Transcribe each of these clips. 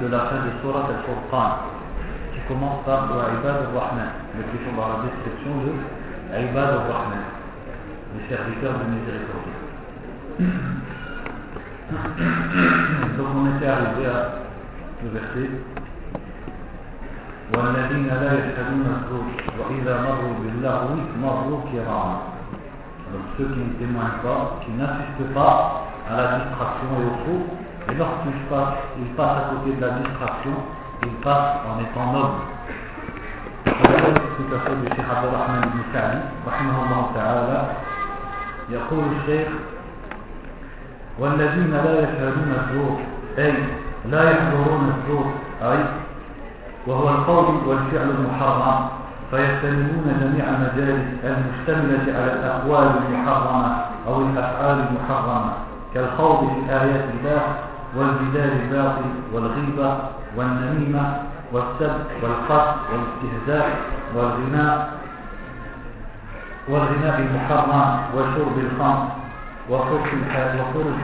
de la fin de Surat al-Furqan qui commence par Ibad al-Rahman, le sont dans la description de Ibad al-Rahman, les serviteurs de miséricorde. Donc on était arrivé à le verset والذين لا يشهدون الزور وإذا مروا باللغو مروا كراما Donc ceux qui ne témoignent pas, qui n'assistent pas à la distraction et au faux, et lorsqu'ils passent, ils passent à côté de la distraction, ils passent en étant nobles. هذا du Cheikh عبد الرحمن بن سعدي رحمه الله تعالى يقول الشيخ والذين لا يشهدون الزور أي لا يحضرون الزور أي وهو القول والفعل المحرم فيجتنبون جميع المجالس المشتملة على الأقوال المحرمة أو الأفعال المحرمة كالخوض في آيات الله والجدال الباطل والغيبة والنميمة والسب والقتل والاستهزاء والغناء والغناء المحرم وشرب الخمر وفرش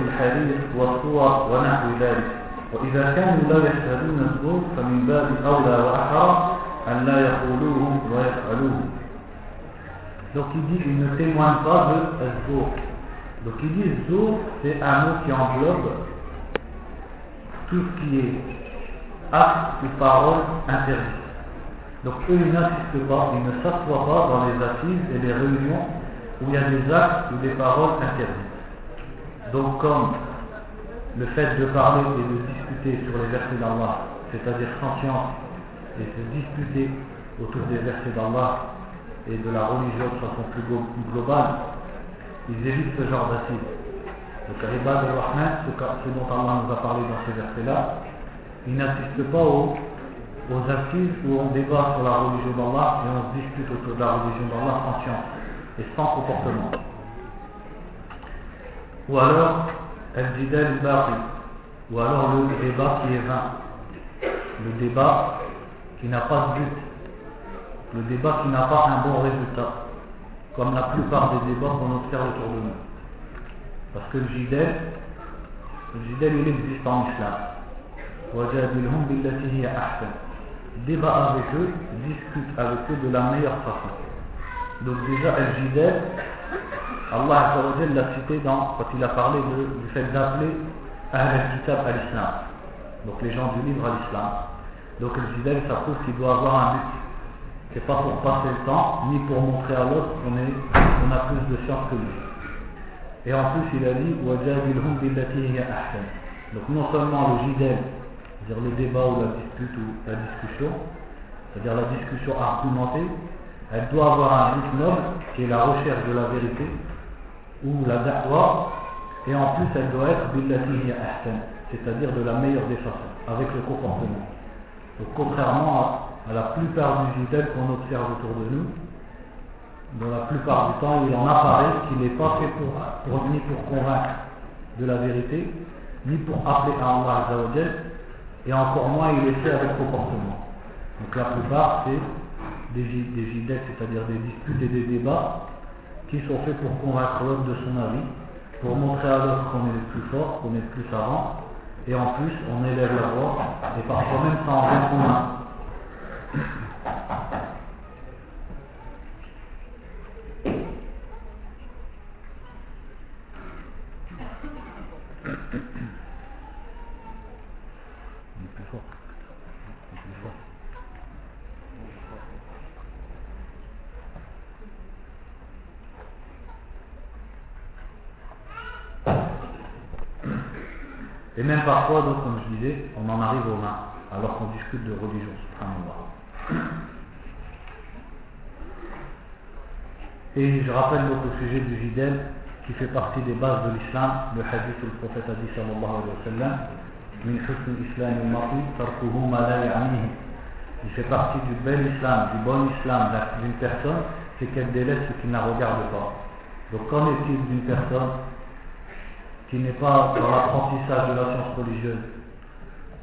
الحرير والصور ونحو ذلك وإذا كانوا لا يشهدون الزور فمن باب أولى وأحرى أن لا يقولوه ويفعلوه Donc il dit il ne témoigne pas de Zour. Donc il dit Zour, c'est un mot qui englobe tout ce qui est acte ou parole interdit. Donc eux ils n'assistent pas, ils ne s'assoient pas dans les assises et les réunions où il y a des actes ou des paroles interdites. Donc comme le fait de parler et de discuter sur les versets d'Allah, c'est-à-dire sans science, et se disputer autour des versets d'Allah et de la religion de façon plus globale, ils évitent ce genre d'assises. Donc Ibad al-Rahman, ce dont Allah nous a parlé dans ces versets-là, ils n'assistent pas aux, aux assises où on débat sur la religion d'Allah et on se dispute autour de la religion d'Allah sans science et sans comportement. Ou alors, al-jidal al ou alors le débat qui est vain. Le débat qui n'a pas de but. Le débat qui n'a pas un bon résultat. Comme la plupart des débats qu'on observe autour de nous. Parce que le jidal, le jidal il existe en islam. وَجَادِلْهُمْ بِالَّتِي هِيَ أَحْسَنُ Débat avec eux, discute avec eux de la meilleure façon. Donc déjà, Al-Jidal, Allah l'a cité dans, quand il a parlé de, du fait d'appeler Ahl-al-Kitab à l'islam. Donc les gens du livre à l'islam. Donc Al-Jidal, ça prouve qu'il doit avoir un but. C'est pas pour passer le temps, ni pour montrer à l'autre qu'on on a plus de science que lui. Et en plus, il a dit Donc, non seulement le jidel, c'est-à-dire le débat ou la dispute ou la discussion, c'est-à-dire la discussion argumentée, elle doit avoir un rythme noble, qui est la recherche de la vérité, ou la da'wa, et en plus, elle doit être billatihi ahsan, c'est-à-dire de la meilleure des façons, avec le comportement. Donc, contrairement à, la plupart du jidel qu'on observe autour de nous, dans la plupart du temps il en apparaît qu'il n'est pas fait pour, ni pour convaincre de la vérité ni pour appeler à Allah et encore moins il est fait avec comportement donc la plupart c'est des, des c'est-à-dire des disputes et des débats qui sont faits pour convaincre l'autre de son avis, pour montrer à l'autre qu'on est le plus fort, qu'on est le plus savant, et en plus on élève la voix, et parfois même sans rien commun. plus fort. plus fort. Et même parfois, donc, comme je disais, on en arrive aux mains, alors qu'on discute de religion, subhanallah. Et je rappelle donc au sujet du jidel, qui fait partie des bases de l'islam, le hadith où le prophète a dit sallallahu alayhi wa sallam, min islam al ma la Il fait partie du bel islam, du bon islam d'une personne, c'est qu'elle délaisse ce qui ne la regarde pas. Donc qu'en est-il d'une personne qui n'est pas dans l'apprentissage de la science religieuse,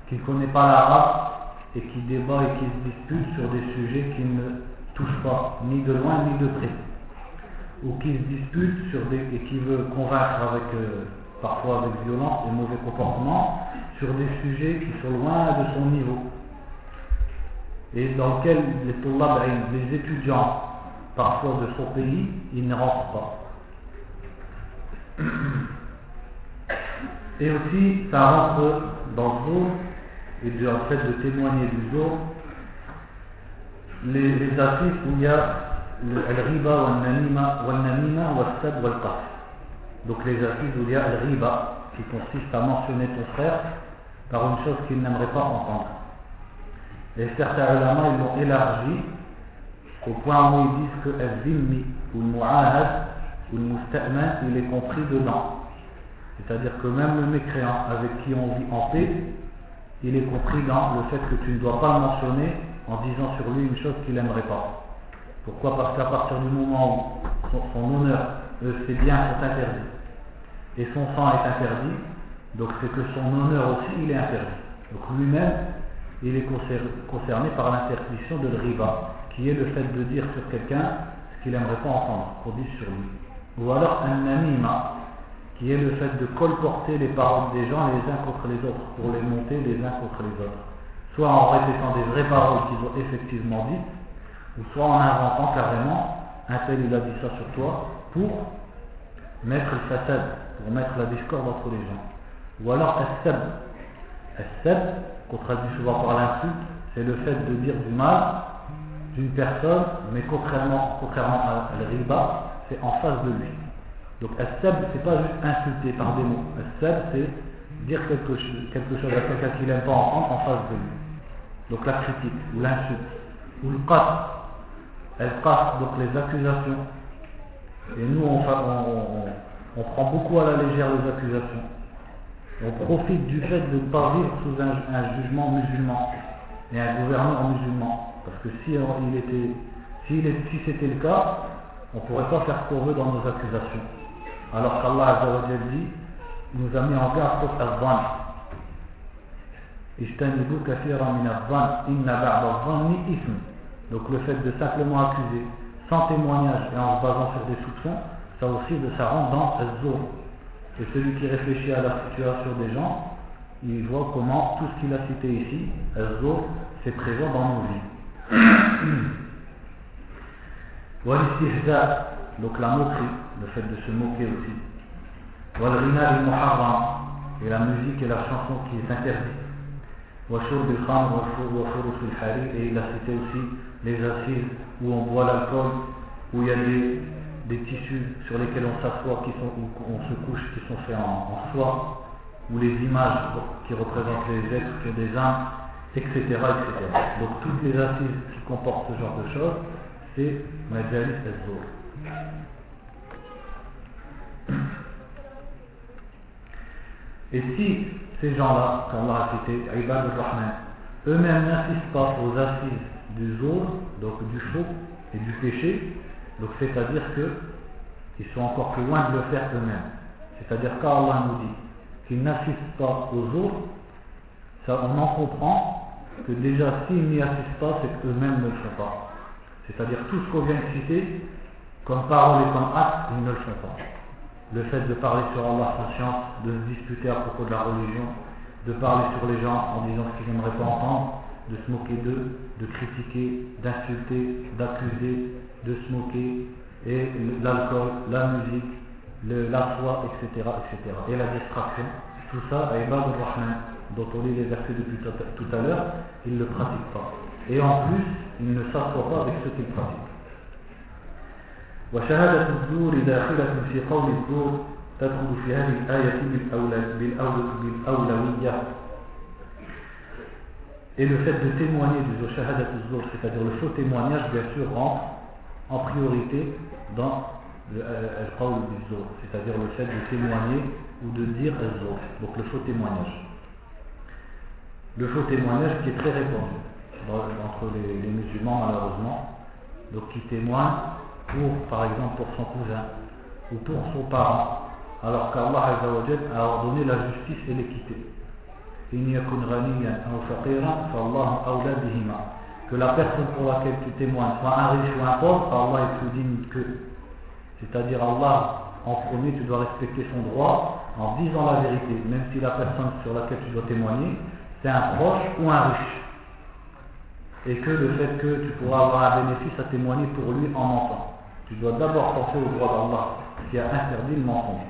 qui ne connaît pas l'arabe et qui débat et qui se dispute sur des sujets qui ne touchent pas, ni de loin ni de près, ou qui se dispute et qui veut convaincre avec, euh, parfois avec violence et mauvais comportements, sur des sujets qui sont loin de son niveau, et dans lesquels les, les étudiants, parfois de son pays, ils ne rentrent pas. Et aussi, ça rentre dans le jour, et du fait de témoigner du jour, les, les où il y a le riba ou namima ou stab ou Donc les assises où il y a le riba, qui consiste à mentionner ton frère par une chose qu'il n'aimerait pas entendre. Et certains ulama, ils l'ont élargi au point où ils disent que le ou le mu'ahad ou le musta'man, il est compris dedans. C'est-à-dire que même le mécréant avec qui on vit en paix, il est compris dans le fait que tu ne dois pas mentionner en disant sur lui une chose qu'il n'aimerait pas. Pourquoi? Parce qu'à partir du moment où son, honneur, ses biens sont interdits et son sang est interdit, donc c'est que son honneur aussi il est interdit. Donc lui-même, il est concerné par l'interdiction de riba, qui est le fait de dire sur quelqu'un ce qu'il n'aimerait pas entendre, qu'on dise sur lui. Ou alors un namima, qui est le fait de colporter les paroles des gens les uns contre les autres, pour les monter les uns contre les autres. Soit en répétant des vraies paroles qu'ils ont effectivement dites, ou soit en inventant carrément, un tel il a dit ça sur toi, pour mettre le façade, pour mettre la discorde entre les gens. Ou alors as-sab. As-sab, qu'on traduit souvent par l'insulte, c'est le fait de dire du mal d'une personne, mais contrairement, contrairement à riba, c'est en face de lui. Donc as-sab, c'est pas juste insulter par des mots. As-sab, c'est dire quelque, chose à quelqu'un qu'il n'aime pas en face de lui. Donc la critique, ou l'insulte, ou le qat. Elle passe donc les accusations. Et nous, on, prend beaucoup à la légère les accusations. On profite du fait de ne pas vivre sous un, jugement musulman et un gouvernement musulman. Parce que si, si c'était le cas, on ne pourrait pas faire ce qu'on veut dans nos accusations. Alors qu'Allah dit, nous a mis en garde contre Azvan. Donc le fait de simplement accuser sans témoignage et en se basant sur des soupçons, ça aussi de ça rentre dans Azzour. Et celui qui réfléchit à la situation des gens, il voit comment tout ce qu'il a cité ici, Azzour, c'est présent dans nos vies. donc la moquerie, le fait de se moquer aussi. et la musique et la chanson qui est interdite. et il a cité aussi les assises où on boit l'alcool, où il y a des, tissus sur lesquels on s'assoit, qui sont, où on se couche, qui sont faits en, soie, ou les images qui représentent les êtres des âmes, etc., etc. Donc toutes les assises qui comportent ce genre de choses, c'est Majalis al Et si ces gens-là, qu'Allah a cité, Ibad al-Rahman, eux-mêmes n'insistent pas aux assises du jour, donc du faux et du péché, donc c'est-à-dire qu'ils sont encore plus loin de le faire eux-mêmes. C'est-à-dire qu'Allah nous dit qu'ils n'assistent pas au jour, ça, on en comprend que déjà s'ils n'y assistent pas, c'est qu'eux-mêmes ne le font pas. C'est-à-dire tout ce qu'on vient de citer, comme parole et comme acte, ils ne le font pas. Le fait de parler sur Allah sans science, de se disputer à propos de la religion, de parler sur les gens en disant ce qu'ils n'aimeraient pas entendre, de se moquer d'eux, de critiquer, d'insulter, d'accuser, de se moquer, et l'alcool, la musique, la foi, etc., etc. Et la distraction, tout ça, Ibad al-Rahman, dont on lit les versets depuis tout à l'heure, il ne le pratique pas. Et en plus, il ne s'assoit pas avec ceux qu'il pratique. وشهادة الزور داخلة في قول الزور تدخل في هذه الآية بالأولوية Et le fait de témoigner du shahadat al c'est-à-dire le faux témoignage, bien sûr, rentre en priorité dans le qawl al c'est-à-dire le fait de témoigner ou de dire al donc le faux témoignage. Le faux témoignage qui est très répandu entre les, les musulmans, malheureusement, donc qui témoigne pour, par exemple, pour son cousin ou pour son parent, alors qu'Allah a ordonné la justice et l'équité. Que la personne pour laquelle tu témoignes soit un riche ou un pauvre, Allah est plus digne que. C'est-à-dire Allah, en premier, tu dois respecter son droit en disant la vérité, même si la personne sur laquelle tu dois témoigner, c'est un proche ou un riche. Et que le fait que tu pourras avoir un bénéfice à témoigner pour lui en mentant. Tu dois d'abord penser au droit d'Allah qui a interdit le mensonge.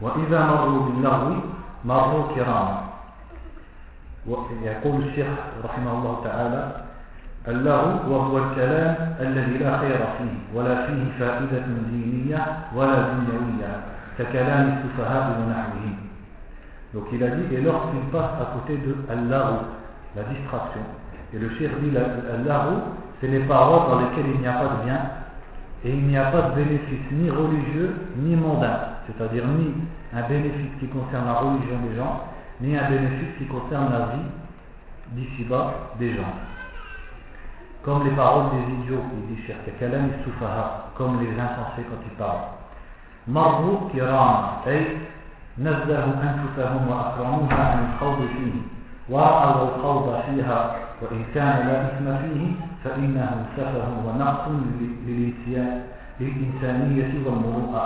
وإذا مروا باللغو مروا كراما ويقول الشيخ رحمه الله تعالى اللغو وهو الكلام الذي لا خير فيه ولا فيه فائدة دينية ولا دنيوية ككلام السفهاء وَنَحْوِهِ Donc il a dit, et lorsqu'il passe à côté de la distraction, et le cheikh dit, la c'est les paroles dans lesquelles il n'y a pas de bien, et il n'y a pas de bénéfice ni religieux ni mondain, c'est-à-dire ni un bénéfice qui concerne la religion des gens, ni un bénéfice qui concerne la vie d'ici-bas des gens. Comme les paroles des idiots, il dit Cheikh Kalam comme les insensés quand ils parlent. Marbu kiram, ay نزهوا أنفسهم وأكرموها عن الخوض فيه ورأوا الخوض فيها وإن كان لا إثم فيه فإنه سفه ونقص للإنسانية والمروءة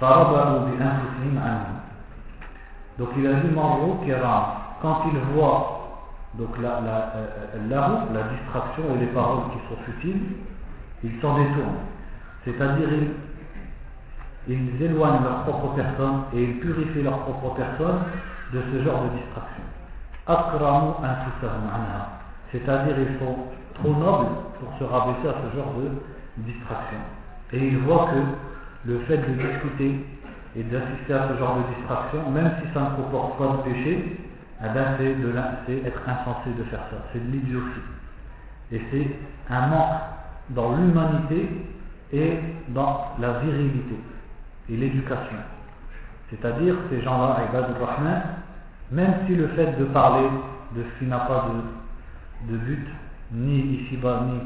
فربروا بأنفسهم عنه donc il a dit Marou Kiram quand il voit donc la, la, la, la distraction et les paroles qui sont futiles ils s'en détournent c'est-à-dire ils, ils éloignent leur propre personne et ils purifient leur propre personne de ce genre de distraction Akramu c'est-à-dire ils sont trop nobles pour se rabaisser à ce genre de distraction. Et ils voient que le fait de discuter et d'assister à ce genre de distraction, même si ça ne comporte pas de péché, eh ben, c'est être insensé de faire ça, c'est de l'idiotie. Et c'est un manque dans l'humanité et dans la virilité et l'éducation. C'est-à-dire, ces gens-là, Rahman, même si le fait de parler de ce qui n'a pas de but, ni ici-bas, ni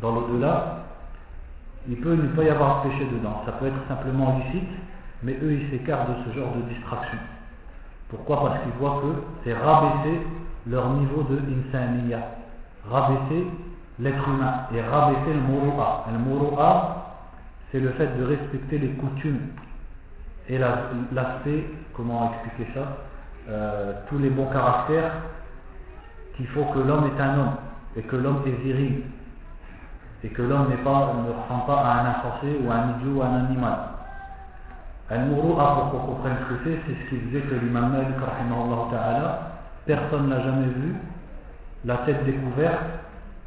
dans l'au-delà, il peut ne pas y avoir péché dedans. Ça peut être simplement licite, mais eux, ils s'écartent de ce genre de distraction. Pourquoi? Parce qu'ils voient que c'est rabaisser leur niveau de insaniya, rabaisser l'être humain et rabaisser le moro'a. Le moro'a, c'est le fait de respecter les coutumes et l'aspect, comment expliquer ça, euh, tous les bons caractères qu'il faut que l'homme est un homme et que l'homme est viril et que l'homme ne ressemble pas à un insensé ou à un idiot ou à un animal. Al-Mourou'a, pour qu'on comprenne ce que c'est, c'est ce qui disait que l'imam Malik, personne n'a jamais vu la tête découverte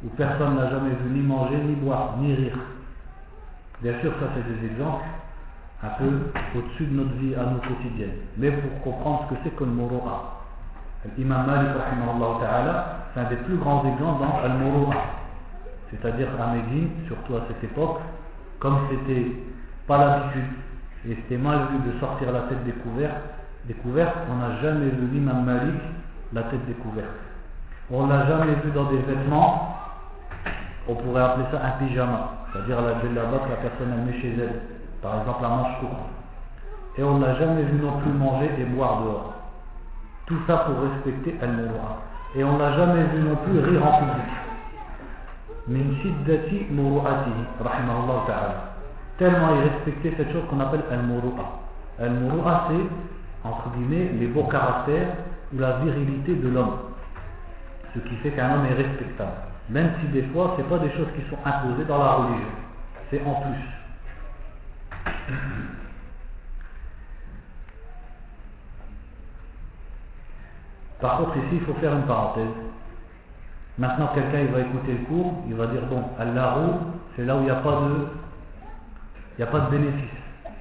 ou personne n'a jamais vu ni manger, ni boire, ni rire. Bien sûr, ça c'est des exemples un peu au-dessus de notre vie à nous quotidienne. Mais pour comprendre ce que c'est que le Mourou'a. L'imam Malik, c'est un des plus grands exemples dans Al-Mourou'a. C'est-à-dire à Médine, surtout à cette époque, comme c'était pas l'habitude et c'était mal vu de sortir la tête découverte, découverte on n'a jamais vu l'imam Malik la tête découverte. On l'a jamais vu dans des vêtements, on pourrait appeler ça un pyjama, c'est-à-dire la djellaba que la personne a mis chez elle, par exemple la manche courte. Et on ne l'a jamais vu non plus manger et boire dehors. Tout ça pour respecter Al-Murua. Et on n'a jamais vu non plus rire en public. Min shiddati muru'atihi, rahimahullah ta'ala. Tellement il respectait cette chose qu'on appelle Al-Murua. Al-Murua, c'est, entre guillemets, les beaux caractères ou la virilité de l'homme. Ce qui fait qu'un homme est respectable. Même si des fois, ce pas des choses qui sont imposées dans la religion. C'est en plus. Par contre, ici, il faut faire une parenthèse. Maintenant, quelqu'un il va écouter le cours, il va dire bon, Allah c'est là où il n'y a pas de bénéfice.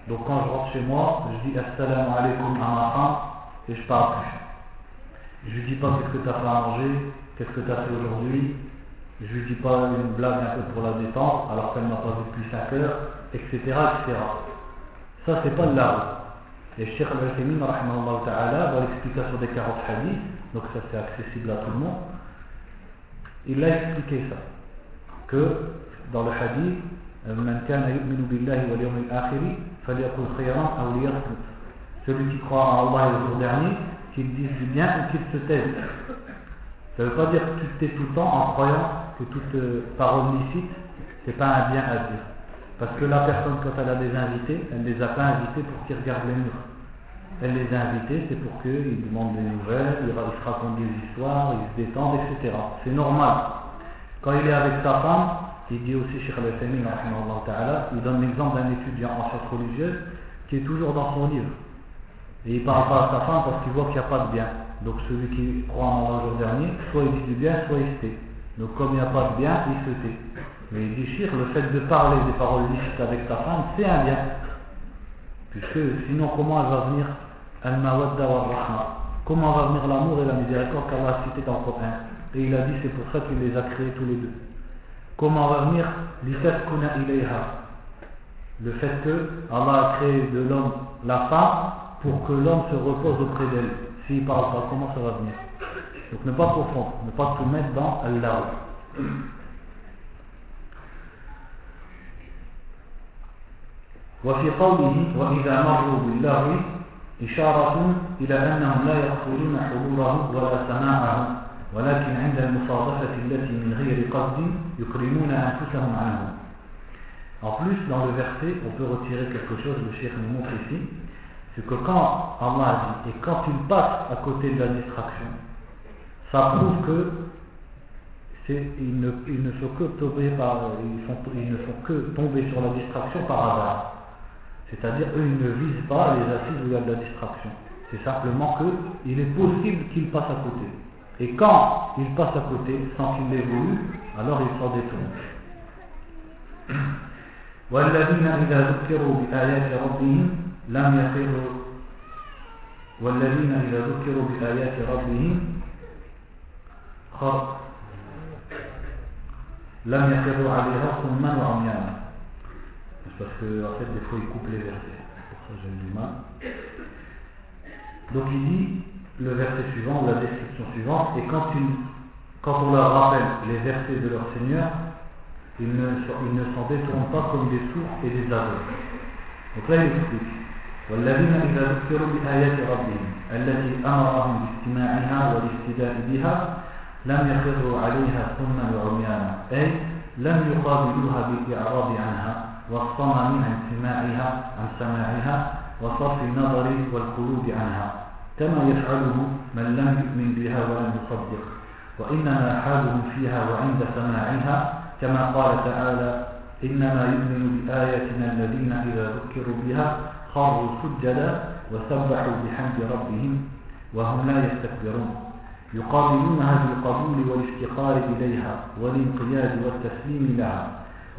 Donc quand je rentre chez moi, je dis Assalamu alaikum à ma femme et je parle plus. Je lui dis pas qu'est-ce que tu as fait à manger, qu'est-ce que tu as fait aujourd'hui, je lui dis pas une blague un peu pour la détente alors qu'elle m'a pas vu depuis 5 heures, etc. etc. Ça c'est pas l'art. Et Cheikh Al-Husaymin, dans l'explication des 40 hadiths, donc ça c'est accessible à tout le monde, il a expliqué ça. Que dans le hadith, celui qui croit en Allah et au jour dernier, qu'il dise du bien ou qu'il se taise. Ça ne veut pas dire qu'il tait tout le temps en croyant que toute euh, parole licite, c'est pas un bien à dire. Parce que la personne, quand elle a des invités, elle ne les a pas invités pour qu'ils regardent les murs. Elle les a invités, c'est pour qu'ils demandent des nouvelles, ils se racontent des histoires, ils se détendent, etc. C'est normal. Quand il est avec sa femme, il dit aussi, Cheikh al il donne l'exemple d'un étudiant en sciences religieuses qui est toujours dans son livre. Et il ne parle pas à sa femme parce qu'il voit qu'il n'y a pas de bien. Donc celui qui croit en Allah le dernier, soit il dit du bien, soit il se tait. Donc comme il n'y a pas de bien, il se tait. Mais il dit, le fait de parler des paroles licites avec sa femme, c'est un bien. Puisque sinon, comment elle va venir Al-Mawadda Comment va venir l'amour et la miséricorde qu'Allah a cité dans le Et il a dit, c'est pour ça qu'il les a créés tous les deux. Comment va venir Litaskuna ilayha? Le fait que Allah a créé de l'homme la femme pour que l'homme se repose auprès d'elle. S'il ne parle pas, comment ça va venir Donc ne pas confondre, ne pas tout mettre dans Allah. وفي قوله وإذا مروا باللغو إشارة إلى أنهم لا يقصدون حضوره ولا سماعه ولكن عند المصادفة التي من غير قصد يكرمون أنفسهم عنه En plus, dans le verset, on peut retirer quelque chose, le cheikh nous montre ici, c'est que quand Allah et quand il passe à côté de la distraction, ça prouve que ils ne, ils ne sont que tombés par, ils, ne que sur la distraction par hasard. C'est-à-dire, eux, ils ne visent pas les assises où il y a de la distraction. C'est simplement qu'il est possible qu'ils passent à côté. Et quand ils passent à côté, sans qu'ils l'aient voulu, alors ils s'en détournent. والذين إذا ذكروا بآيات ربهم لم يخروا والذين إذا ذكروا بآيات ربهم خر لم يخروا عليها صما وعميانا parce que en fait des fois il coupe les versets pour ça j'ai du mal donc il dit le verset suivant la description suivante et quand, quand on leur rappelle les versets de leur Seigneur ils ne, ils ne s'en détournent pas comme des sourds et des aveugles donc là il explique والذين إذا ذكروا بآيات ربهم التي أمرهم باستماعها والاستداء بها لم يخروا عليها صما وعميانا. أي لم يقابلوها بالإعراض عنها والصمم عن سماعها عن سماعها وصرف النظر والقلوب عنها. كما يفعله من لم يؤمن بها ولم يصدق. وإنما حالهم فيها وعند سماعها كما قال تعالى إنما يؤمن بآياتنا الذين إذا ذكروا بها خروا سجدا وسبحوا بحمد ربهم وهم لا يستكبرون. يقابلونها بالقبول والافتقار إليها والانقياد والتسليم لها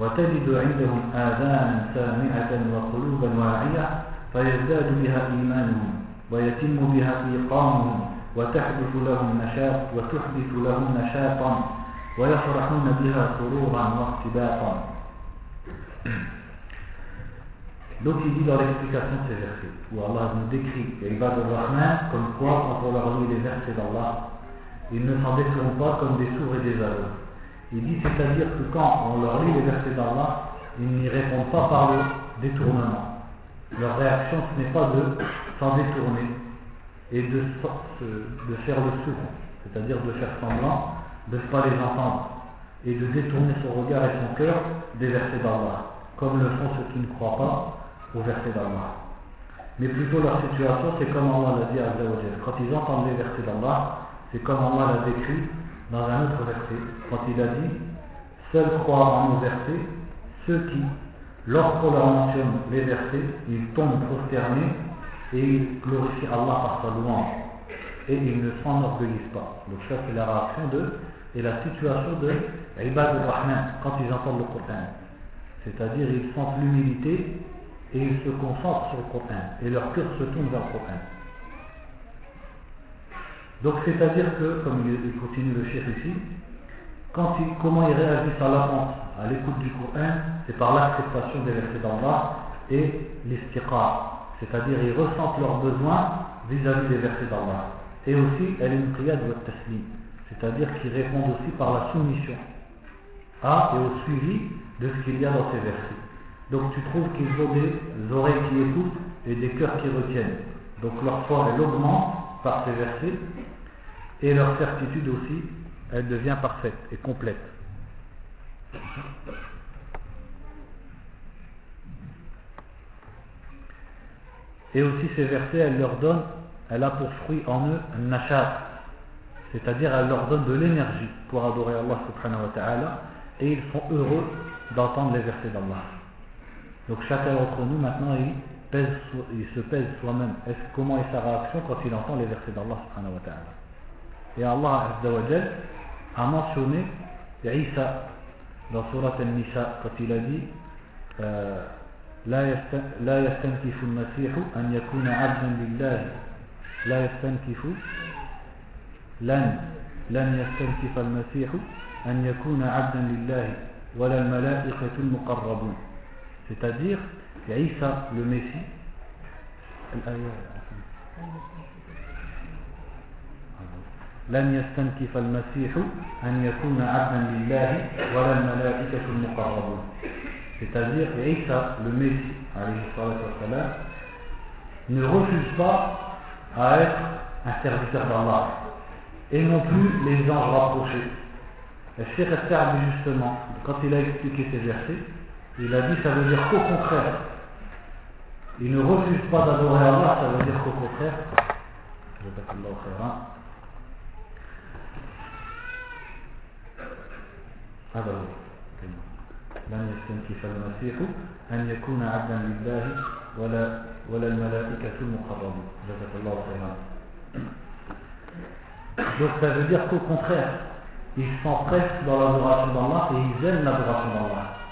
وتجد عندهم آذانا سامعة وقلوبا واعية فيزداد بها إيمانهم ويتم بها إيقامهم وتحدث لهم نشاط وتحدث لهم نشاطا ويفرحون بها سرورا واقتباطا Donc il dit dans l'explication de ces versets, où Allah nous décrit Ibad al-Rahman comme quoi quand on leur lit les versets d'Allah, ils ne s'en détournent pas comme des sourds et des aveugles. Il dit c'est-à-dire que quand on leur lit les versets d'Allah, ils n'y répondent pas par le détournement. Leur réaction, ce n'est pas de s'en détourner et de, de faire le sourd, c'est-à-dire de faire semblant de ne pas les entendre et de détourner son regard et son cœur des versets d'Allah, comme le font ceux qui ne croient pas aux versets d'Allah. Mais plutôt leur situation, c'est comme Allah l'a dit à. Quand ils entendent les versets d'Allah, c'est comme Allah l'a décrit dans un autre verset, quand il a dit Seuls croient en nos versets ceux qui, lorsqu'on leur mentionne les versets, ils tombent prosternés et ils glorifient Allah par sa louange. Et ils ne s'enorgueillissent pas. Donc ça c'est la réaction de et la situation de Ibad al-Rahman quand ils entendent le Coran. c'est-à-dire ils sentent l'humilité et ils se concentrent sur le Coran, et leur cœur se tourne vers le Coran. Donc c'est-à-dire que, comme il continue le chef ici, quand il, comment ils réagissent à l'attente, à l'écoute du Coran, c'est par l'acceptation des versets d'Allah et l'istiqar, c'est-à-dire ils ressentent leurs besoins vis-à-vis des versets d'Allah. Et aussi, elle est de taslim, c'est-à-dire qu'ils répondent aussi par la soumission à et au suivi de ce qu'il y a dans ces versets. Donc tu trouves qu'ils ont des oreilles qui écoutent et des cœurs qui retiennent. Donc leur foi, elle augmente par ces versets et leur certitude aussi, elle devient parfaite et complète. Et aussi ces versets, elle leur donne, elle a pour fruit en eux un nachat, c'est-à-dire elle leur donne de l'énergie pour adorer Allah subhanahu wa ta'ala et ils sont heureux d'entendre les versets d'Allah. Donc chacun d'entre nous maintenant il, pèse, il se pèse soi-même. Comment est sa réaction quand il entend les versets d'Allah subhanahu wa ta'ala Et Allah azza a mentionné Isa dans Surat al-Nisa quand il a dit euh, لا يستنكف المسيح أن يكون عبدا لله لا يستنكف لن لن يستنكف المسيح أن يكون عبدا لله ولا الملائكة المقربون c'est-à-dire Isa le Messie لن يستنكف المسيح أن يكون عبدا لله ولا الملائكة المقربون c'est-à-dire Isa le Messie ne refuse pas à être un serviteur d'Allah et non plus les anges rapprochés le Cheikh justement quand il a expliqué ces versets il a dit ça veut dire qu'au contraire il ne refuse pas d'adorer Allah ça veut dire qu'au contraire هذا لن يستنكف المسيح أن يكون عبدا لله ولا ولا الملائكة المقربون جزاك الله خيرا Donc ça veut dire qu'au contraire, ils s'empressent dans l'adoration d'Allah et ils aiment l'adoration d'Allah.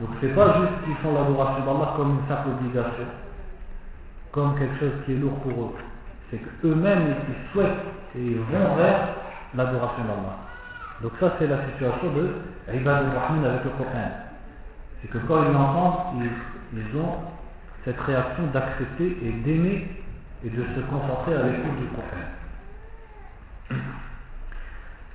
Donc c'est pas juste qu'ils font l'adoration d'Allah comme une simple obligation, comme quelque chose qui est lourd pour eux. C'est qu'eux-mêmes ils souhaitent et ils vont vers l'adoration d'Allah. Donc ça c'est la situation de Ibad al-Rahman avec le Coran. C'est que quand ils l'entendent, ils, ont cette réaction d'accepter et d'aimer et de se concentrer à l'écoute du Coran.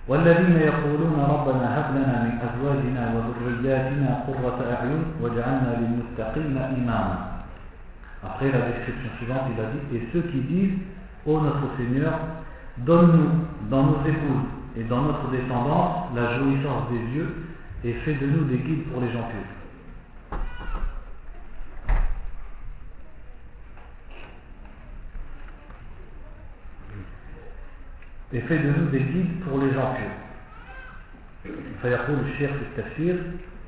والذين يقولون ربنا هب لنا من أزواجنا وذرياتنا قرة أعين واجعلنا للمتقين إماما Après la description suivante, il a dit Et ceux qui disent Ô notre Seigneur, donne-nous dans nos épouses et dans notre descendance la jouissance des yeux et fais de nous des guides pour les gens pieux. Et fais de nous des guides pour les gens pieux. فيقول الشيخ في التفسير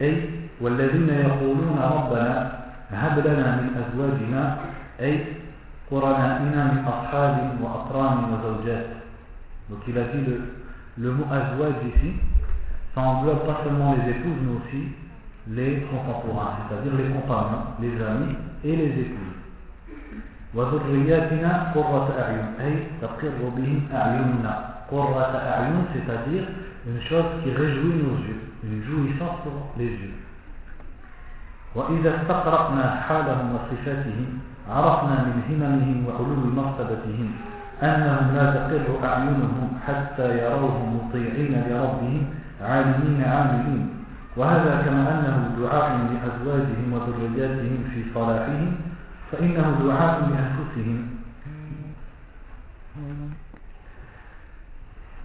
أي والذين يقولون ربنا هب لنا من أزواجنا أي قرنائنا من أصحاب وأقران وزوجات donc il a dit le, le mot azwaj ici, ça englobe pas seulement les épouses, mais aussi les contemporains, c'est-à-dire les compagnons, les amis et les épouses. وذرياتنا قرة أعين أي تقر بهم أعيننا. قرة أعين c'est-à-dire une chose qui réjouit nos yeux une jouissance pour les yeux. وإذا استقرأنا حالهم وصفاتهم عرفنا من هممهم وعلو مرتبتهم أنهم لا تقر أعينهم حتى يروه مطيعين لربهم عالمين عاملين. وهذا كما أنه دعاء لأزواجهم وذرياتهم في صلاحهم فإنه دعاء لأنفسهم.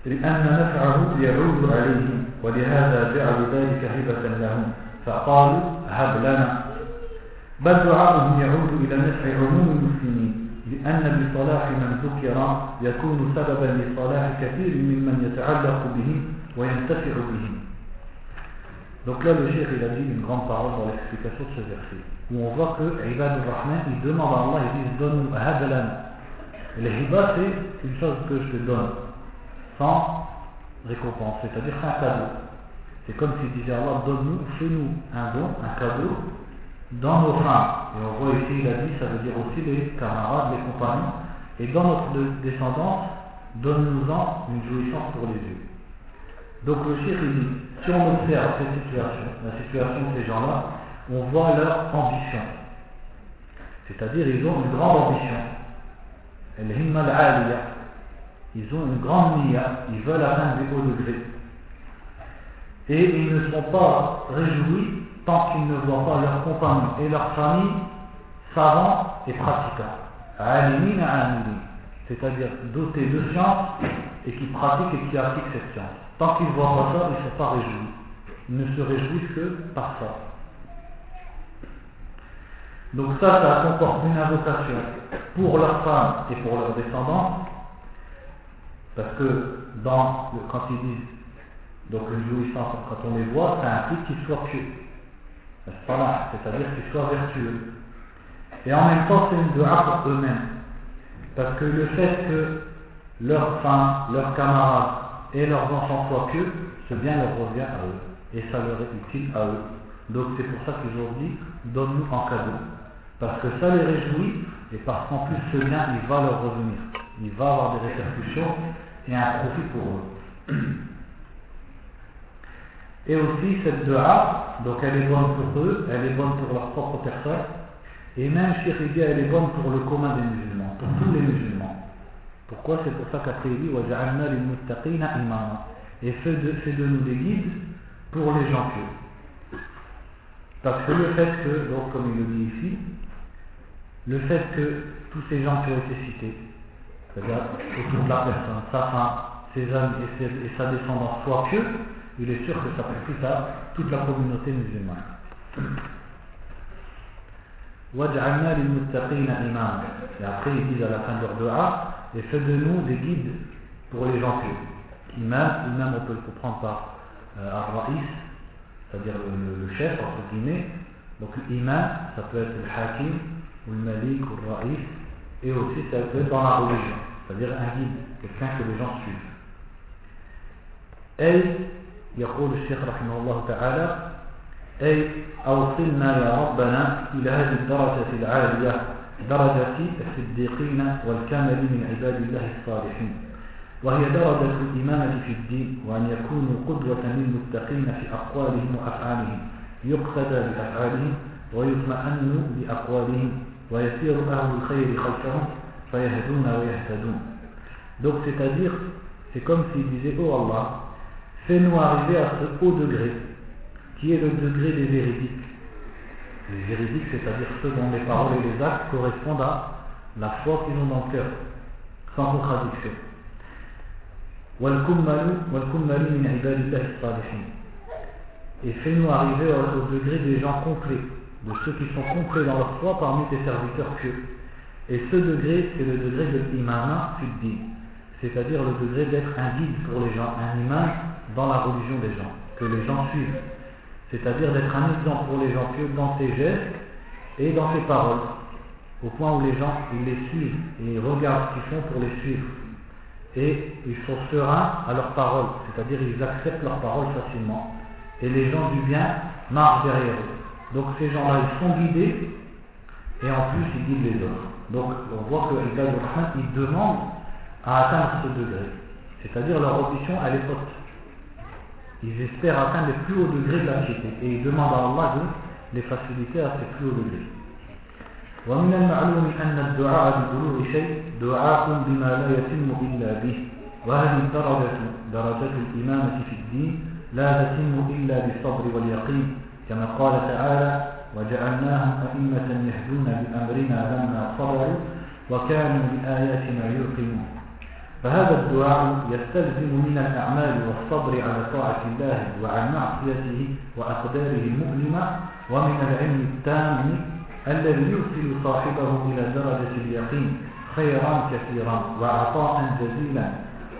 لأن نفعه يعود عليهم ولهذا جعلوا ذلك هبة لهم فقالوا هب لنا. بل دعاؤهم يعود إلى نفع عموم المسلمين لأن بصلاح من ذكر يكون سببا لصلاح كثير ممن يتعلق به وينتفع به Donc là, le cheikh, il a dit une grande parole dans l'explication de ce verset, où on voit que Ibad al-Rahman, il demande à Allah, il dit, donne-nous hadalan. Et le c'est une chose que je te donne, sans récompense, c'est-à-dire sans cadeau. C'est comme s'il disait Allah, donne-nous, fais-nous un don, un cadeau dans nos femmes. Et on voit ici, il a dit, ça veut dire aussi les camarades, les compagnons. Et dans notre descendance, donne-nous-en une jouissance pour les yeux. Donc le dit, si on observe cette situation, la situation de ces gens-là, on voit leur ambition. C'est-à-dire ils ont une grande ambition. Ils ont une grande nia, ils veulent atteindre des hauts degrés. Et ils ne sont pas réjouis tant qu'ils ne voient pas leurs compagnons et leurs familles savants et pratiquants. C'est-à-dire dotés de science et qui pratiquent et qui appliquent cette science. Tant qu'ils voient pas ça, ils ne sont pas réjouis. Ils ne se réjouissent que par ça. Donc ça, ça comporte une invocation pour leurs femmes et pour leurs descendants. Parce que dans quand ils disent donc une jouissance, quand on les voit, ça implique qu'ils soient pieux. C'est-à-dire qu'ils soient vertueux. Et en même temps, c'est une dua pour eux-mêmes. Parce que le fait que leurs femmes, leurs camarades et leurs enfants soient pieux, ce bien leur revient à eux. Et ça leur est utile à eux. Donc c'est pour ça dit, donne-nous en cadeau. Parce que ça les réjouit et parce qu'en plus ce bien, il va leur revenir. Il va avoir des répercussions et un profit pour eux. Et aussi cette dua, donc elle est bonne pour eux, elle est bonne pour leur propre personne, et même Chiridia, elle est bonne pour le commun des musulmans, pour tous les musulmans. Pourquoi C'est pour ça qu'après il dit Et fait de, fait de nous des guides pour les gens pieux. Parce que le fait que, donc comme il le dit ici, le fait que tous ces gens qui ont été cités, c'est-à-dire autour de la personne, sa femme, ses amis et, sa descendance soient pieux, il est sûr que ça plus à toute la communauté musulmane. Et après ils disent à la fin de leur pour les gens pieux. Imam, imam on peut le comprendre par euh, Ar-Ra'is, c'est-à-dire le, le, chef, entre guillemets. Donc l'imam, ça peut être le hakim, ou le malik, ou le ra'is, et aussi ça peut être dans la religion, c'est-à-dire un guide, quelqu'un que les gens suivent. Et يقول الشيخ رحمه الله تعالى أي أوصلنا يا ربنا إلى هذه الدرجة العالية درجة الصديقين والكامل من عباد الله الصالحين. وهي درجة الإمامة في الدين وأن يكونوا قدوة للمتقين في أقوالهم وأفعالهم يقتدى بأفعالهم ويطمئن بأقوالهم ويسير أهل الخير خلفهم فيهدون ويهتدون. Donc c'est-à-dire, c'est comme s'il disait, oh Allah, fais-nous arriver à ce haut degré, qui est le degré des véridiques? Les véridiques, c'est-à-dire ceux dont les paroles et les actes correspondent à la foi qu'ils ont dans le cœur, sans contradiction. Et fais-nous arriver au degré des gens complets, de ceux qui sont complets dans leur foi parmi tes serviteurs pieux. Et ce degré, c'est le degré de l'imama c'est-à-dire le degré d'être un guide pour les gens, un imam dans la religion des gens, que les gens suivent. C'est-à-dire d'être un exemple pour les gens pieux dans ses gestes et dans ses paroles, au point où les gens ils les suivent et ils regardent ce qu'ils font pour les suivre. Et ils sont sereins à leurs paroles, c'est-à-dire ils acceptent leurs paroles facilement. Et les gens du bien marchent derrière eux. Donc ces gens-là, ils sont guidés et en plus ils guident les autres. Donc on voit que les ils demandent à atteindre ce degré. C'est-à-dire leur ambition, elle est haute. Ils espèrent atteindre les plus hauts degrés de la piété et ils demandent à Allah de les faciliter à ces plus hauts degrés. ومن المعلوم أن الدعاء ببلوغ شيء دعاء بما لا يتم إلا به وهذه الدرجة درجة الإمامة في الدين لا تتم إلا بالصبر واليقين كما قال تعالى وجعلناهم أئمة يهدون بأمرنا لما صبروا وكانوا بآياتنا يوقنون فهذا الدعاء يستلزم من الأعمال والصبر على طاعة الله وعن معصيته وأقداره المؤلمة ومن العلم التام الذي يرسل صاحبه إلى درجة اليقين خيرا كثيرا وعطاء جزيلا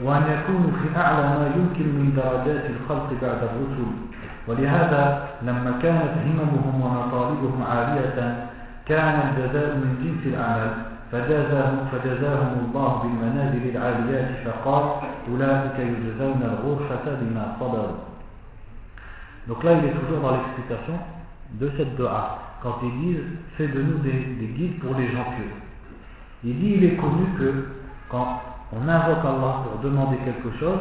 وأن يكون في أعلى ما يمكن من درجات الخلق بعد الرسل. ولهذا لما كانت هممهم ومطالبهم عالية كان الجزاء من جنس الأعمال. فجازاهم, فجزاهم الله بالمنازل العاليات فقال أولئك يجزون الغرفة بما صبروا Donc là, il est toujours dans l'explication de cette dua. Quand ils disent fais de nous des, guides pour les gens pieux. Il dit il est connu que quand on invoque Allah pour demander quelque chose,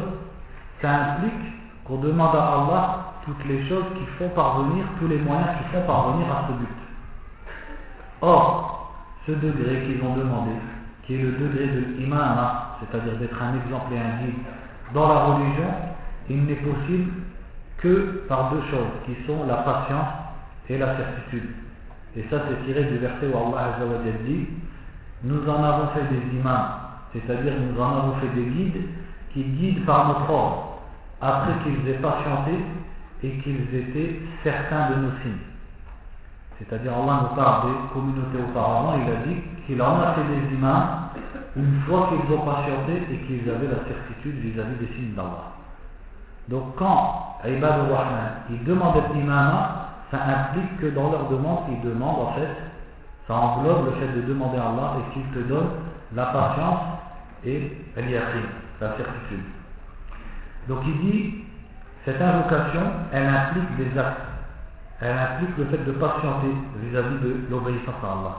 ça implique qu'on demande à Allah toutes les choses qui font parvenir, tous les moyens qui font parvenir à ce but. Or, ce degré qu'ils ont demandé, qui est le degré de l'imam, c'est-à-dire d'être un exemple et un guide dans la religion, il n'est possible que par deux choses, qui sont la patience et la certitude. Et ça, c'est tiré du verset où Allah dit Nous en avons fait des imams, c'est-à-dire nous en avons fait des guides qui guident par notre ordre, après qu'ils aient patienté et qu'ils étaient certains de nos signes. C'est-à-dire, Allah nous parle des communautés auparavant, il a dit qu'il en a fait des imams une fois qu'ils ont patienté et qu'ils avaient la certitude vis-à-vis des signes d'Allah. Donc, quand Ibad al-Rahman, ils demandent d'être imam, ça implique que dans leur demande, ils demandent en fait, ça englobe le fait de demander à Allah et qu'il te donne la patience et la certitude. Donc il dit, cette invocation, elle implique des actes. Elle implique le fait de patienter vis-à-vis de l'obéissance à Allah.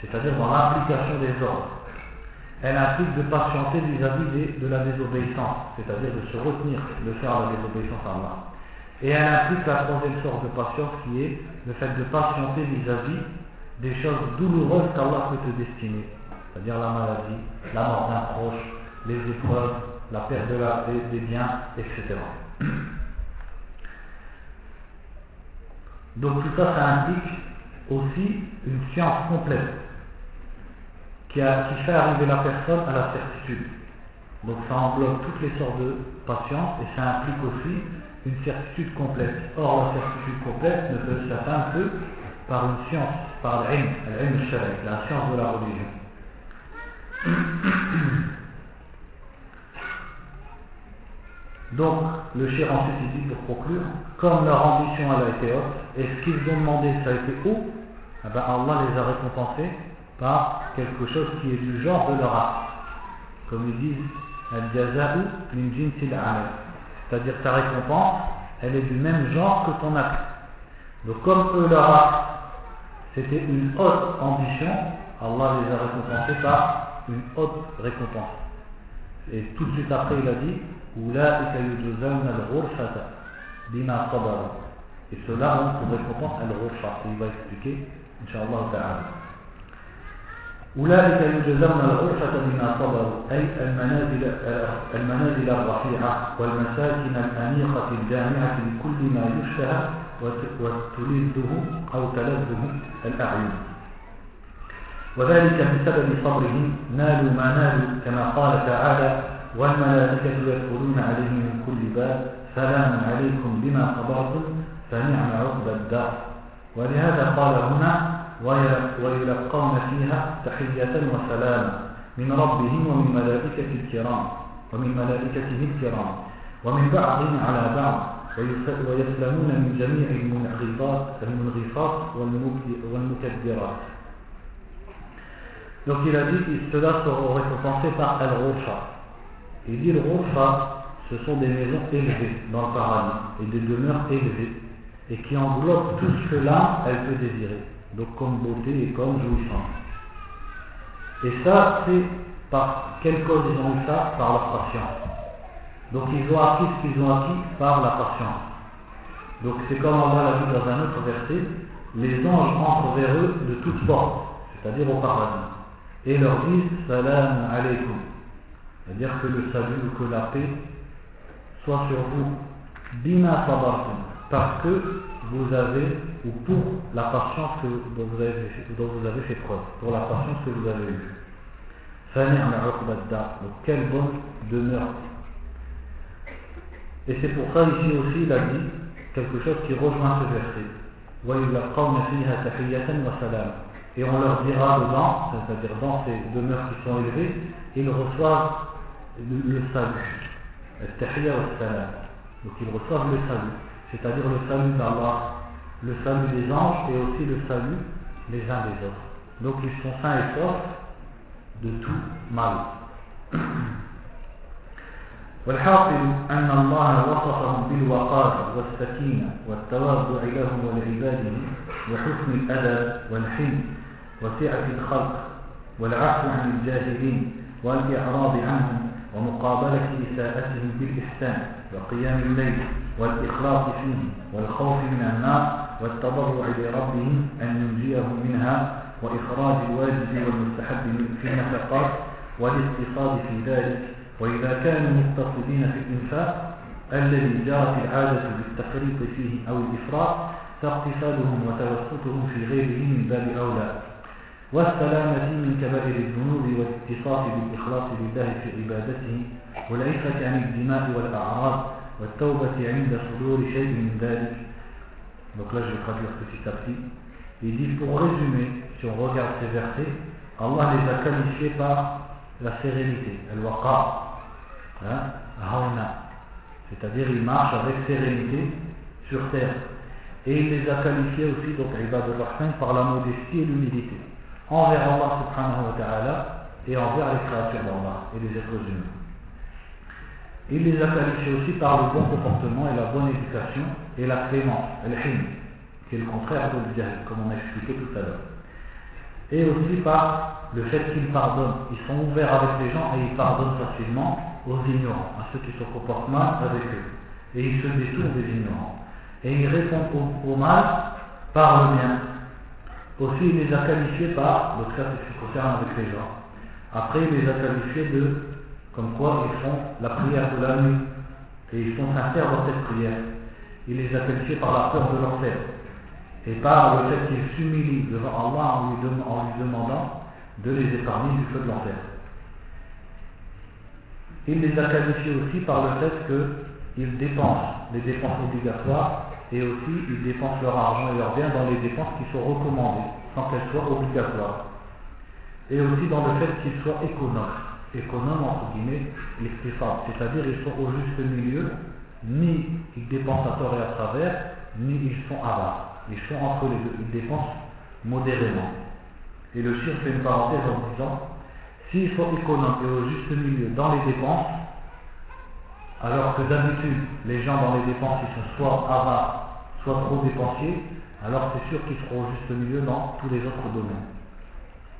C'est-à-dire dans l'application des ordres. Elle implique de patienter vis-à-vis de la désobéissance, c'est-à-dire de se retenir de faire la désobéissance à Allah. Et elle implique la troisième sorte de patience qui est le fait de patienter vis-à-vis des choses douloureuses qu'Allah peut te destiner, c'est-à-dire la maladie, la mort d'un proche, les épreuves, la perte de la, des, des biens, etc. Donc tout ça, ça implique aussi une science complète qui, fait arriver la personne à la certitude. Donc ça englobe toutes les sortes de patience et ça implique aussi une certitude complète. Or, la certitude complète ne peut s'atteindre que par une science, par l'ilm, la science de la religion. Donc, le cher ensuite dit pour conclure, comme leur ambition elle a été haute, et ce qu'ils ont demandé ça a été haut, eh ben Allah les a récompensés par quelque chose qui est du genre de leur acte. Comme ils disent, al-jaza'u min jinsil C'est-à-dire ta récompense, elle est du même genre que ton acte. Donc comme eux leur acte, c'était une haute ambition, Allah les a récompensés par une haute récompense. Et tout de suite après il a dit, أولئك يجزون الغرفة بما صبروا. Et cela ont pour récompense al-ghurfa il va expliquer inshallah ta'ala أولئك يجزون الغرفة بما صبروا. أي المنازل المنازل الرفيعة والمساكن الأنيقة الجامعة لكل ما يشتهى وتلذه أو تلذه الأعين. وذلك بسبب صبرهم. نالوا ما نالوا كما قال تعالى والملائكة يدخلون عليهم من كل باب سلام عليكم بما صبرتم فنعم عقب الدار ولهذا قال هنا ويلقون فيها تحية وسلاما من ربهم ومن ملائكة الكرام ومن ملائكته الكرام ومن بعضهم على بعض ويسلمون من جميع المنغفات المنغفات والمكدرات Donc il a dit que cela sera récompensé par Al-Rocha. Il dit le ce sont des maisons élevées dans le paradis et des demeures élevées et qui englobent tout ce que l'âme elle peut désirer, donc comme beauté et comme jouissance. Et ça, c'est par quelle cause ils ont eu ça? Par leur patience. Donc ils ont acquis ce qu'ils ont acquis par la patience. Donc c'est comme on l'a vu dans un autre verset, les anges entrent vers eux de toutes portes, c'est-à-dire au paradis, et leur disent Salam alaykum. C'est-à-dire que le salut ou que la paix soit sur vous. Bima. Parce que vous avez, ou pour la patience que, dont, vous avez, dont vous avez fait preuve, pour la patience que vous avez eue. Donc quelle bonne demeure. Et c'est pour ça ici aussi il a dit quelque chose qui rejoint ce verset. Et on leur dira dedans, c'est-à-dire dans ces demeures qui sont élevées, ils reçoivent le, salut. Donc ils reçoivent le salut, c'est-à-dire le salut d'Allah, le salut des anges et aussi le salut les uns des autres. Donc ils sont sains et saufs de tout mal. والحاصل أن الله وصفهم بالوقار والسكينة والتواضع لهم ولعباده وحسن الأدب والحلم وسعة الخلق والعفو عن الجاهلين والإعراض عنهم ومقابلة إساءتهم بالإحسان وقيام الليل والإخلاص فيه والخوف من النار والتضرع لربهم أن ينجيهم منها وإخراج الواجب والمستحب في النفقات والاقتصاد في ذلك. وإذا كانوا مقتصدين في الإنفاق الذي جرت العادة بالتفريط فيه أو الإفراط فاقتصادهم وتوسطهم في غيره من باب أولى. والسلامة من كبائر الذنوب والاتصاف بالإخلاص لله في عبادته والعفة عن الدماء والأعراض والتوبة عند صدور شيء من ذلك Donc là, je vais traduire petit à petit. Il dit, pour résumer, si on regarde ces versets, Allah les a qualifiés par la sérénité, al-waqa, hein, c'est-à-dire il marche avec sérénité sur terre. Et il les a qualifiés aussi, donc Ibad al-Rahman, par la modestie et l'humilité, envers Allah subhanahu wa ta'ala et envers les créatures d'Allah et les êtres humains. Il les a qualifiés aussi par le bon comportement et la bonne éducation et la clémence, le qui est le contraire de l'idéal, comme on a expliqué tout à l'heure. Et aussi par le fait qu'ils pardonnent. Ils sont ouverts avec les gens et ils pardonnent facilement aux ignorants, à ceux qui se comportent mal avec eux. Et ils se détournent des ignorants. Et ils répondent au, mal par le bien. Aussi, il les a qualifiés par, le cas c'est ce qui concerne avec les gens. Après, il les a qualifiés de comme quoi ils font la prière de la nuit et ils sont sincères dans cette prière. Il les a qualifiés par la peur de l'enfer et par le fait qu'ils s'humilient devant Allah en lui, demandant de les épargner du feu de l'enfer. Il les a qualifiés aussi par le fait qu'ils dépensent les dépenses obligatoires et aussi ils dépensent leur argent et leur bien dans les dépenses qui sont recommandées sans qu'elles soient obligatoires. Et aussi dans le fait qu'ils soient économes économes, entre guillemets, c'est-à-dire ils sont au juste milieu, ni ils dépensent à tort et à travers, ni ils sont avares. Ils sont entre les deux, ils dépensent modérément. Et le chien fait une parenthèse en disant, s'ils sont économes et au juste milieu dans les dépenses, alors que d'habitude les gens dans les dépenses ils sont soit avares, soit trop dépensiers, alors c'est sûr qu'ils seront au juste milieu dans tous les autres domaines.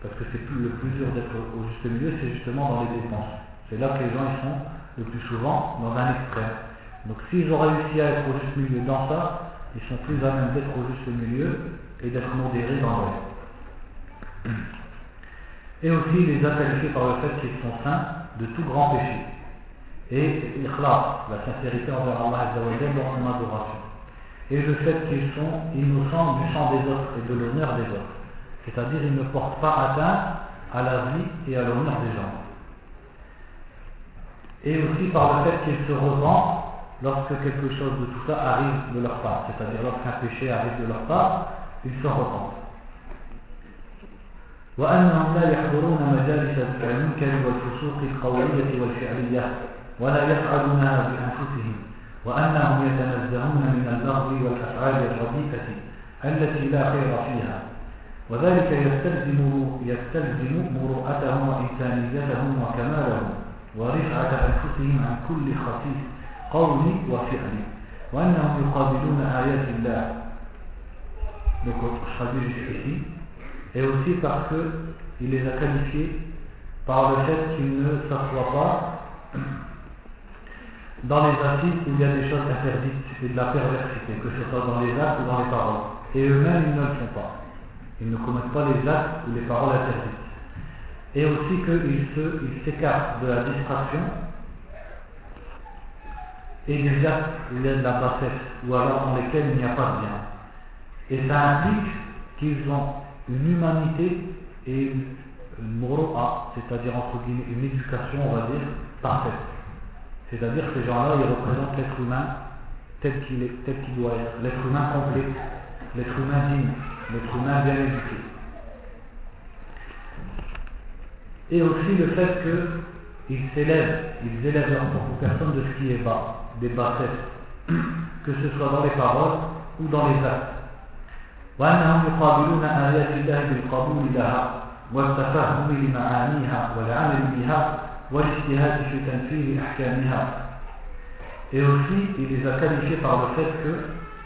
Parce que c'est plus, le plus dur d'être au juste milieu, c'est justement dans les dépenses. C'est là que les gens ils sont le plus souvent dans un extrême. Donc s'ils ont réussi à être au juste milieu dans ça, ils sont plus à même d'être au juste milieu et d'être modérés dans leur. Et aussi les a par le fait qu'ils sont saints de tout grand péché Et l'ikhlas, la sincérité envers Allah dans son adoration. Et le fait qu'ils sont innocents du sang des autres et de l'honneur des autres. C'est-à-dire il ne porte pas atteinte à la vie et à l'honneur des gens. Et aussi par le fait qu'ils se revendent lorsque quelque chose de tout ça arrive de leur part. C'est-à-dire lorsqu'un péché arrive de leur part, ils se repentent. وأنهم لا يحضرون مجالس المنكر والفسوق القولية والفعلية ولا يفعلونها بأنفسهم وأنهم يتنزهون من اللغو والأفعال الرديئة التي لا خير فيها. وذلك يستلزم يستلزم مروءتهم وإنسانيتهم وكمالهم ورفعة أنفسهم عن كل خفيف قول وفعل وأنهم يقابلون آيات الله. Et aussi parce que il les a qualifiés par le fait qu'ils ne s'assoient pas dans les assises où il y a des choses interdites et de la perversité, que ce soit dans les actes ou dans les paroles. Et eux-mêmes, ils ne le font pas. Ils ne commettent pas les actes ou les paroles interdites. Et aussi qu'ils s'écartent de la distraction et des actes où il y a de la bassesse ou alors dans lesquels il n'y a pas de bien. Et ça implique qu'ils ont une humanité et une moroa, c'est-à-dire entre guillemets une éducation, on va dire, parfaite. C'est-à-dire que ces gens-là, ils représentent l'être humain tel qu'il est, tel qu'il doit être, l'être humain complet, l'être humain digne l'être humain bien éduqué. Et aussi le fait qu'ils s'élèvent, ils élèvent leur propre personne de ce qui est bas, des bassesses, que ce soit dans les paroles ou dans les actes. وأنهم يقابلون آيات الله بالقبول لها والتفهم لمعانيها والعمل بها والاجتهاد في تنفيذ أحكامها Et aussi, il les a qualifiés par le fait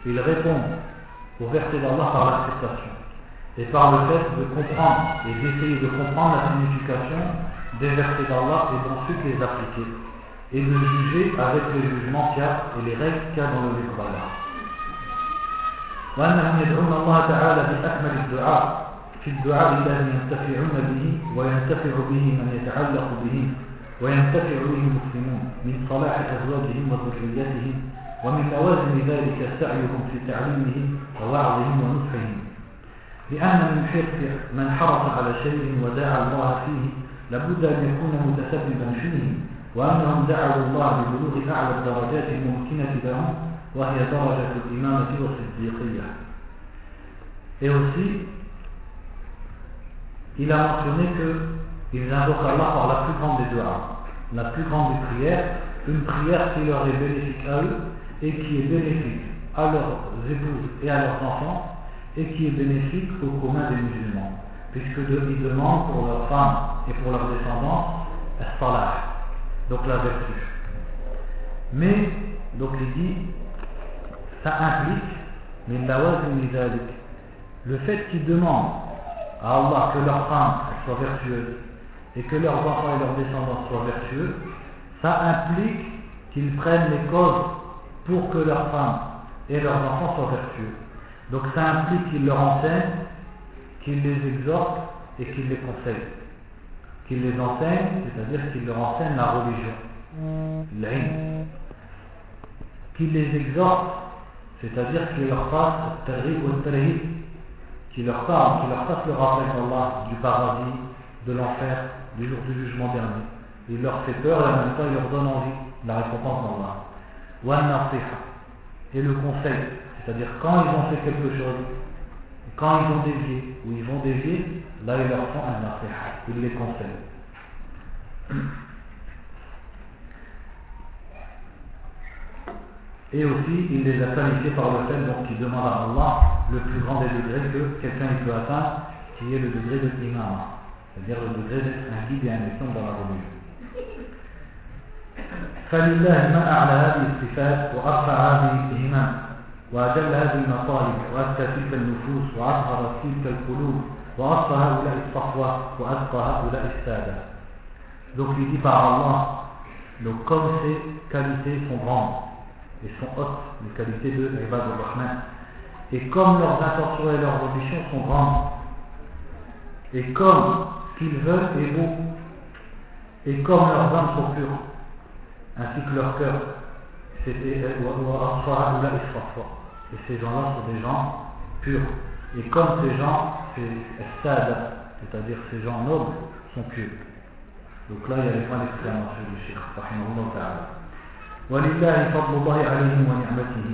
qu'ils répondent au verset d'Allah par l'acceptation. Et par le fait de comprendre et d'essayer de comprendre la signification des versets d'Allah et d'ensuite les appliquer. Et de juger avec les jugements qu'il y a et les règles qu'il y a dans le livre d'Allah. وأنهم يدعون الله تعالى بأكمل الدعاء في الدعاء الذي ينتفعون به وينتفع به من يتعلق به وينتفع به المسلمون من صلاح أزواجهم وذريتهم ومن لوازم ذلك سعيهم في تعليمهم ووعظهم ونصحهم. لأن من حرص من حرص على شيء ودعا الله فيه لابد أن يكون متسببا فيه وأنهم دعوا الله ببلوغ أعلى الدرجات الممكنة لهم وهي درجة الإمامة والصديقية. Et aussi, il a mentionné qu'ils invoquent Allah par la plus grande des doigts, la plus grande des prières, une prière qui leur est bénéfique à eux et qui est bénéfique à leurs épouses et à leurs enfants et qui est bénéfique au commun des musulmans, puisque ils demandent pour leurs femmes et pour leurs descendants salah, donc la vertu. Mais, donc il dit, ça implique, mais le fait qu'ils demandent à Allah que leurs femmes soient vertueuses et que leurs enfants et leurs descendants soient vertueux, ça implique qu'ils prennent les causes pour que leurs femmes et leurs enfants soient vertueux. Donc ça implique qu'ils leur enseignent, qu'ils les exhortent et qu'ils les conseillent. Qu'ils les enseignent, c'est-à-dire qu'ils leur enseignent la religion, l'ilm. Qu'ils les exhortent, c'est-à-dire qu'ils leur fassent tarib ou tarib, qu'ils leur parlent, qu'ils leur fassent le rappel d'Allah, du paradis, de l'enfer, du jour du jugement dernier. Il leur fait peur et en même temps il leur donne envie la récompense d'Allah. Et le conseil, c'est-à-dire quand ils ont fait quelque chose, quand ils ont dévié, ou ils vont dévier, là ils leur font un nasiha, ils les conseillent. Et aussi, il les a qualifiés par le fait donc qu'ils demandent à Allah le plus grand des degrés que quelqu'un peut atteindre, qui est le degré de l'imam, et un exemple dans la religion. فلله ما أعلى هذه الصفات وأرفع هذه الإهمام وأجل هذه المطالب وأزكى تلك النفوس وأطهر تلك القلوب وأصفى هؤلاء الصفوة وأزكى هؤلاء السادة Donc il dit par Allah, donc comme ces qualités sont grandes et sont hautes, les qualités de l'Ibad al-Rahman, et comme leurs intentions et leurs ambitions sont grandes, et comme qu'ils veulent est beau, et comme leurs âmes sont pures, ainsi que leur cœur, c'était et ces gens-là sont des gens purs. Et comme ces gens, ces stades, c'est-à-dire ces gens nobles, sont purs. Donc là, il y a les points d'exclamation du Cheikh, rahimahullah ta'ala. ولله فضل الله عليهم ونعمته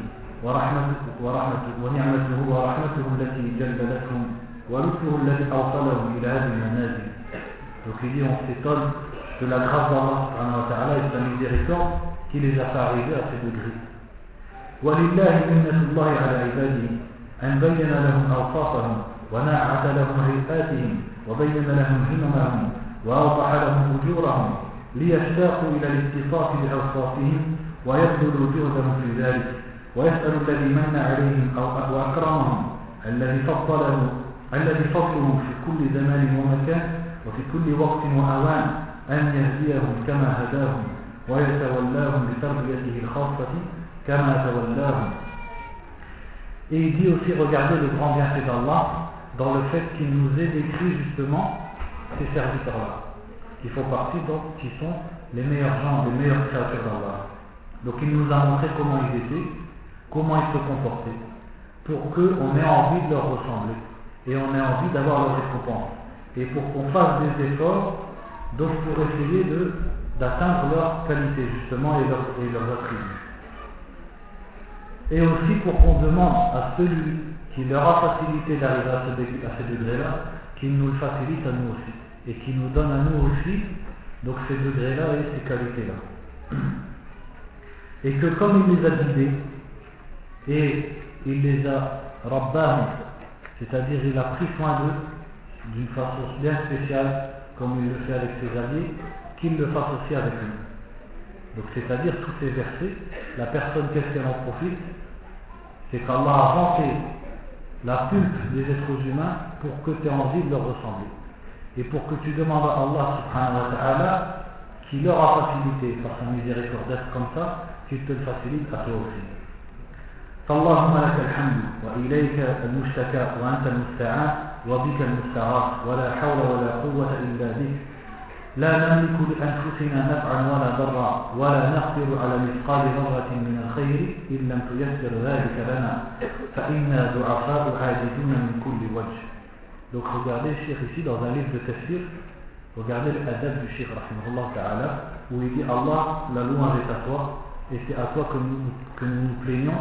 ورحمته, ورحمته ونعمته ورحمته التي جللتهم ولطفه الذي أوصلهم إلى هذه المنازل. Donc il dit on s'étonne de la grâce d'Allah et de sa miséricorde qui les a fait arriver à. ولله منة الله على عباده أن بين لهم أوصافهم ونعت لهم هيئاتهم وبين لهم هممهم وأوضح لهم أجورهم ليشتاقوا إلى الاتصاف بأوصافهم ويبذلوا جهدهم في ذلك ويسأل الذي من عليهم أو أكرمهم الذي فضله الذي فضله في كل زمان ومكان وفي كل وقت وأوان أن يهديهم كما هداهم ويتولاهم بتربيته الخاصة Et il dit aussi, regardez le grand bienfait d'Allah dans le fait qu'il nous ait décrit justement ces serviteurs-là, qui font partie donc, qui sont les meilleurs gens, les meilleurs créatures d'Allah. Donc il nous a montré comment ils étaient, comment ils se comportaient, pour qu'on ait envie de leur ressembler, et on ait envie d'avoir leur récompense, et pour qu'on fasse des efforts donc pour essayer d'atteindre leur qualité justement et, et leurs attributs et aussi pour qu'on demande à celui qui leur a facilité d'arriver à ce, degré-là, qu'il nous le facilite à nous aussi, et qu'il nous donne à nous aussi ces degrés-là et ces qualités-là. Et que comme il les a guidés, et il les a rabbahis, c'est-à-dire il a pris soin d'eux d'une façon bien spéciale, comme il le fait avec ses alliés, qu'il le fasse aussi avec nous. Donc c'est-à-dire tous ces versets, la personne qu'est-ce qu'elle en profite? C'est qu'Allah a vanté la pulpe des êtres humains pour que tu aies envie de leur ressembler. Et pour que tu demandes à Allah qui leur a facilité par sa miséricorde d'être comme ça, qu'il te le facilite à toi aussi. فاللهم لك الحمد وإليك المشتكى وأنت المستعان وبك المستعان ولا حول ولا قوة إلا بك. لا نملك لأنفسنا نفعا ولا ضرا ولا نقدر على مثقال ذرة من الخير إن لم تيسر ذلك لنا. فإنا ضعفاء عاجزون من كل وجه. Donc regardez Cheikh ici dans un livre de tafsir, regardez l'adab du Cheikh rahimahullah ta'ala, où il dit Allah, la louange est à toi, et c'est à toi que nous, que nous nous plaignons,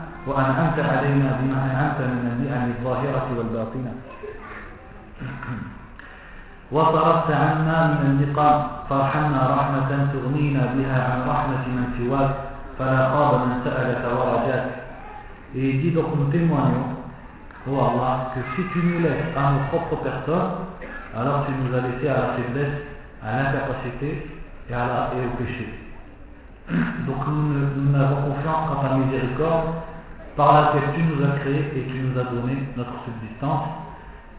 وأنعمت علينا بما أنعمت من النعم الظاهرة والباطنة وصرفت عنا من النقام فارحمنا رحمة تغنينا بها عن رحمة من سواك فلا خاب من سألك ورجاك Et il dit donc nous témoignons, oh Allah, que si tu nous laisses à nos propres personnes, alors tu nous as laissé à la faiblesse, à l'incapacité et, à la, et au péché. Donc nous, nous avons confiance en ta miséricorde par laquelle tu nous as créés et tu nous as donné notre subsistance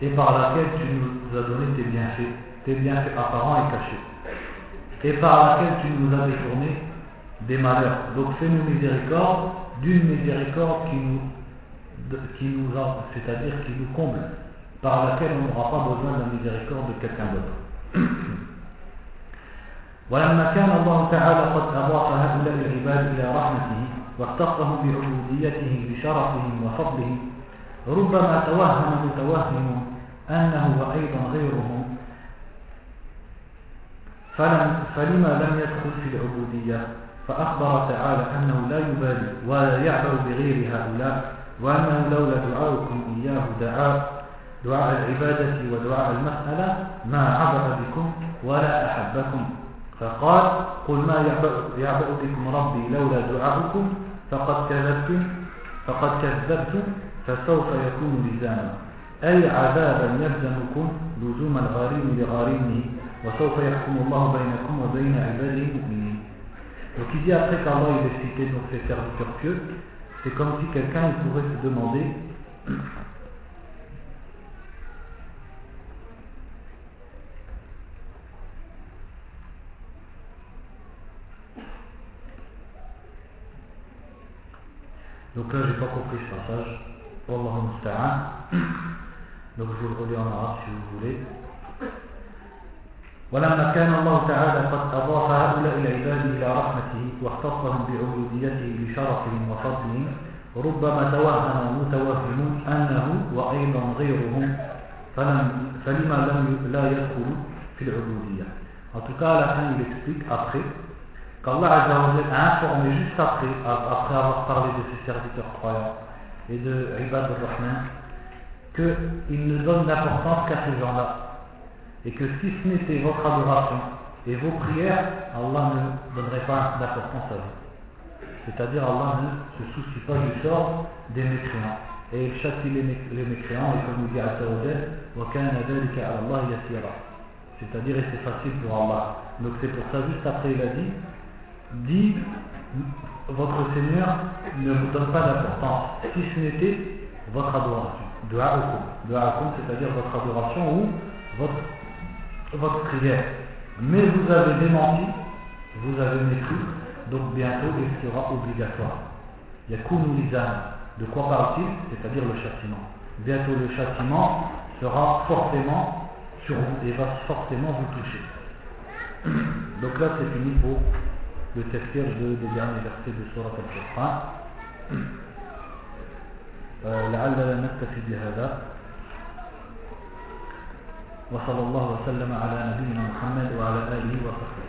et par laquelle tu nous as donné tes bienfaits, tes bienfaits apparents et cachés, et par laquelle tu nous as détourné des malheurs. Donc fais-nous miséricorde d'une miséricorde qui nous, qui nous a, c'est-à-dire qui nous comble, par laquelle on n'aura pas besoin de la miséricorde de quelqu'un d'autre. ولما كان الله تعالى قد أضاف هؤلاء العباد إلى رحمته واختصهم بعبوديته بشرفهم وفضلهم. ربما توهم متوهم أنه وأيضا غيرهم. فلم فلما لم يدخل في العبودية؟ فأخبر تعالى أنه لا يبالي ولا يعبأ بغير هؤلاء وأنه لولا دعاؤكم إياه دعاء دعاء العبادة ودعاء المسألة ما عبأ بكم ولا أحبكم. فقال قل ما يعبأ بكم ربي لولا دعاؤكم فقد كذبتم فقد كذبتم فسوف يكون لزاما أي عذابا يلزمكم لزوم الغريم لغريمه وسوف يحكم الله بينكم وبين عباده المؤمنين. Donc dit après qu'Allah il a cité donc ses serviteurs pieux, c'est comme si quelqu'un se demander Donc là j'ai pas compris ce passage. Wallahu musta'an. Donc je vous le relis en arabe si vous voulez. ولما كان الله تعالى قد أضاف هؤلاء العباد إلى رحمته واختصهم بعبوديته بشرفهم وفضلهم ربما توهم متوهم أنه وأيضا غيرهم فلم فلما لم لا يدخل في العبودية En tout cas, à la fin, il explique après qu'Allah a informé juste après, après avoir parlé de ses serviteurs croyants et de Ibad al-Rahman, qu'il ne donne d'importance qu'à ces gens-là et que si ce n'était votre adoration et vos prières, Allah ne donnerait pas d'importance à vous. C'est-à-dire Allah ne se soucie pas du sort des mécréants. Et il châtie les, mécréants, et comme il dit à Allah C'est-à-dire, et c'est facile pour Allah. Donc c'est pour ça, juste après, il a dit, dit, votre Seigneur ne vous donne pas d'importance, si ce n'était votre adoration. Du'a'ukum, c'est-à-dire votre adoration ou votre prière. Mais vous avez démenti, vous avez mécru, donc bientôt il sera obligatoire. Il y a De quoi parle-t-il? C'est-à-dire le châtiment. Bientôt le châtiment sera forcément sur vous et va forcément vous toucher. Donc là c'est fini pour le tafsir de, des derniers versets de Surah al-Furqan. لعلنا نكتفي بهذا وصلى الله وسلم على نبينا محمد وعلى آله وصحبه